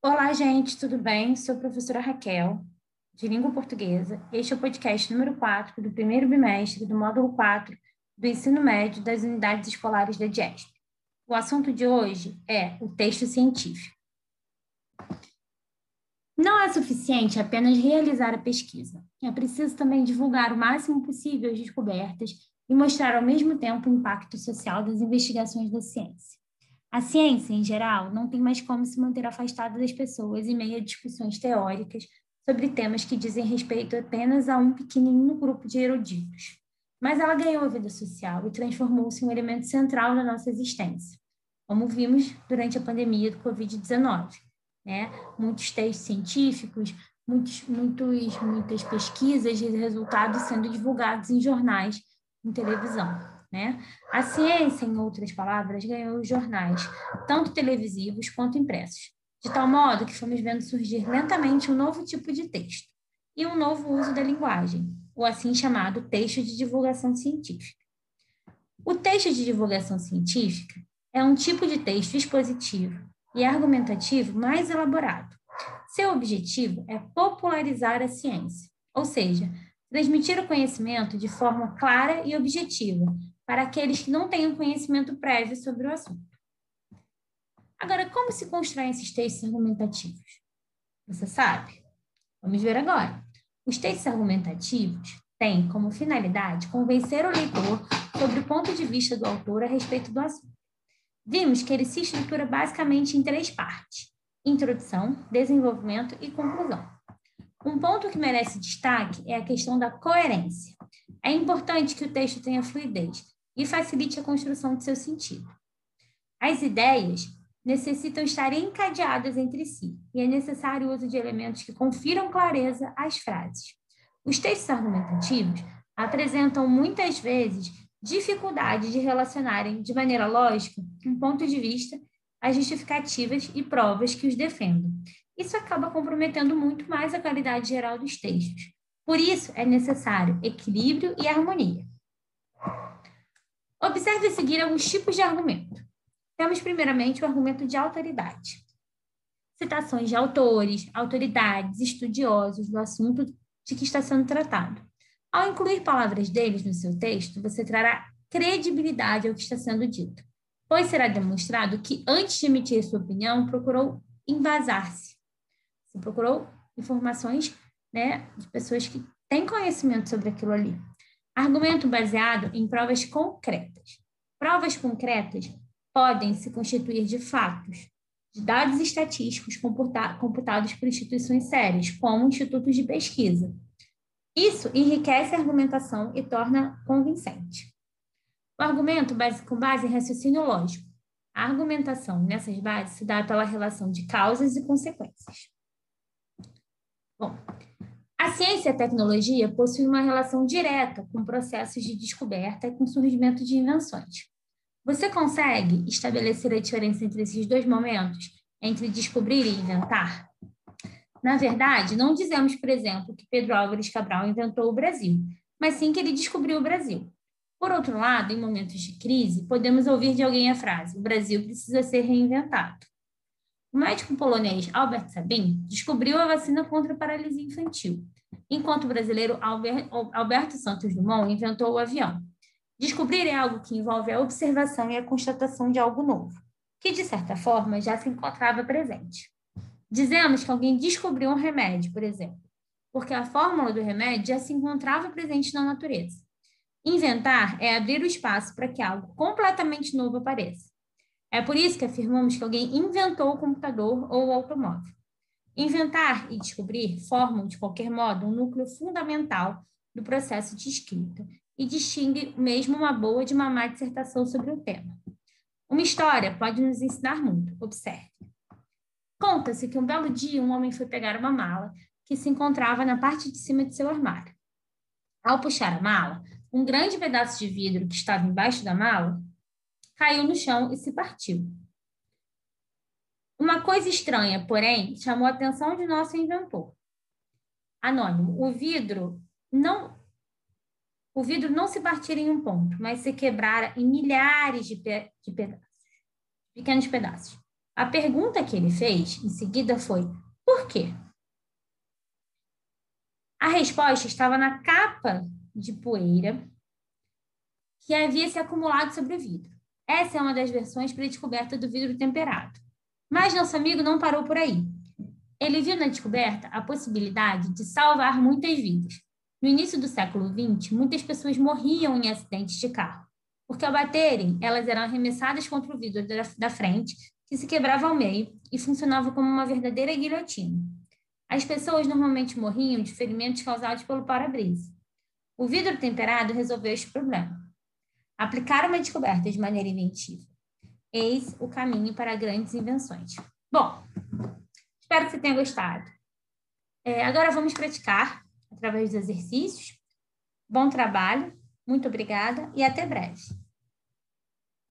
Olá, gente, tudo bem? Sou a professora Raquel, de língua portuguesa. Este é o podcast número 4 do primeiro bimestre do módulo 4 do ensino médio das unidades escolares da DIESP. O assunto de hoje é o texto científico. Não é suficiente apenas realizar a pesquisa. É preciso também divulgar o máximo possível as descobertas e mostrar ao mesmo tempo o impacto social das investigações da ciência. A ciência, em geral, não tem mais como se manter afastada das pessoas em meio a discussões teóricas sobre temas que dizem respeito apenas a um pequenino grupo de eruditos. Mas ela ganhou a vida social e transformou-se em um elemento central na nossa existência, como vimos durante a pandemia do Covid-19. Né? Muitos textos científicos, muitos, muitos, muitas pesquisas e resultados sendo divulgados em jornais, em televisão. Né? A ciência, em outras palavras, ganhou os jornais, tanto televisivos quanto impressos, de tal modo que fomos vendo surgir lentamente um novo tipo de texto e um novo uso da linguagem, o assim chamado texto de divulgação científica. O texto de divulgação científica é um tipo de texto expositivo e argumentativo mais elaborado. Seu objetivo é popularizar a ciência, ou seja, transmitir o conhecimento de forma clara e objetiva, para aqueles que não tenham conhecimento prévio sobre o assunto. Agora, como se constroem esses textos argumentativos? Você sabe? Vamos ver agora. Os textos argumentativos têm como finalidade convencer o leitor sobre o ponto de vista do autor a respeito do assunto. Vimos que ele se estrutura basicamente em três partes: introdução, desenvolvimento e conclusão. Um ponto que merece destaque é a questão da coerência. É importante que o texto tenha fluidez, e facilite a construção de seu sentido. As ideias necessitam estar encadeadas entre si e é necessário o uso de elementos que confiram clareza às frases. Os textos argumentativos apresentam muitas vezes dificuldade de relacionarem de maneira lógica um ponto de vista, as justificativas e provas que os defendam. Isso acaba comprometendo muito mais a qualidade geral dos textos. Por isso, é necessário equilíbrio e harmonia. Observe a seguir alguns tipos de argumento. Temos, primeiramente, o argumento de autoridade. Citações de autores, autoridades, estudiosos do assunto de que está sendo tratado. Ao incluir palavras deles no seu texto, você trará credibilidade ao que está sendo dito, pois será demonstrado que, antes de emitir sua opinião, procurou embasar-se. Você procurou informações né, de pessoas que têm conhecimento sobre aquilo ali. Argumento baseado em provas concretas. Provas concretas podem se constituir de fatos, de dados estatísticos computados por instituições sérias, como institutos de pesquisa. Isso enriquece a argumentação e torna convincente. O argumento base, com base em raciocínio lógico. A argumentação nessas bases se dá pela relação de causas e consequências. Bom, a ciência e a tecnologia possuem uma relação direta com processos de descoberta e com surgimento de invenções. Você consegue estabelecer a diferença entre esses dois momentos, entre descobrir e inventar? Na verdade, não dizemos, por exemplo, que Pedro Álvares Cabral inventou o Brasil, mas sim que ele descobriu o Brasil. Por outro lado, em momentos de crise, podemos ouvir de alguém a frase: o Brasil precisa ser reinventado. O médico polonês Albert Sabin descobriu a vacina contra a paralisia infantil, enquanto o brasileiro Alberto Santos Dumont inventou o avião. Descobrir é algo que envolve a observação e a constatação de algo novo, que de certa forma já se encontrava presente. Dizemos que alguém descobriu um remédio, por exemplo, porque a fórmula do remédio já se encontrava presente na natureza. Inventar é abrir o espaço para que algo completamente novo apareça. É por isso que afirmamos que alguém inventou o computador ou o automóvel. Inventar e descobrir formam, de qualquer modo, um núcleo fundamental do processo de escrita e distingue mesmo uma boa de uma má dissertação sobre o tema. Uma história pode nos ensinar muito. Observe. Conta-se que um belo dia um homem foi pegar uma mala que se encontrava na parte de cima de seu armário. Ao puxar a mala, um grande pedaço de vidro que estava embaixo da mala caiu no chão e se partiu. Uma coisa estranha, porém, chamou a atenção de nosso inventor. Anônimo, o vidro não o vidro não se partira em um ponto, mas se quebrara em milhares de, pe de pedaços, pequenos pedaços. A pergunta que ele fez em seguida foi: por quê? A resposta estava na capa de poeira que havia se acumulado sobre o vidro. Essa é uma das versões para a descoberta do vidro temperado. Mas nosso amigo não parou por aí. Ele viu na descoberta a possibilidade de salvar muitas vidas. No início do século XX, muitas pessoas morriam em acidentes de carro, porque ao baterem, elas eram arremessadas contra o vidro da frente, que se quebrava ao meio e funcionava como uma verdadeira guilhotina. As pessoas normalmente morriam de ferimentos causados pelo para-brisa. O vidro temperado resolveu este problema. Aplicar uma descoberta de maneira inventiva. Eis o caminho para grandes invenções. Bom, espero que você tenha gostado. É, agora vamos praticar através dos exercícios. Bom trabalho, muito obrigada e até breve.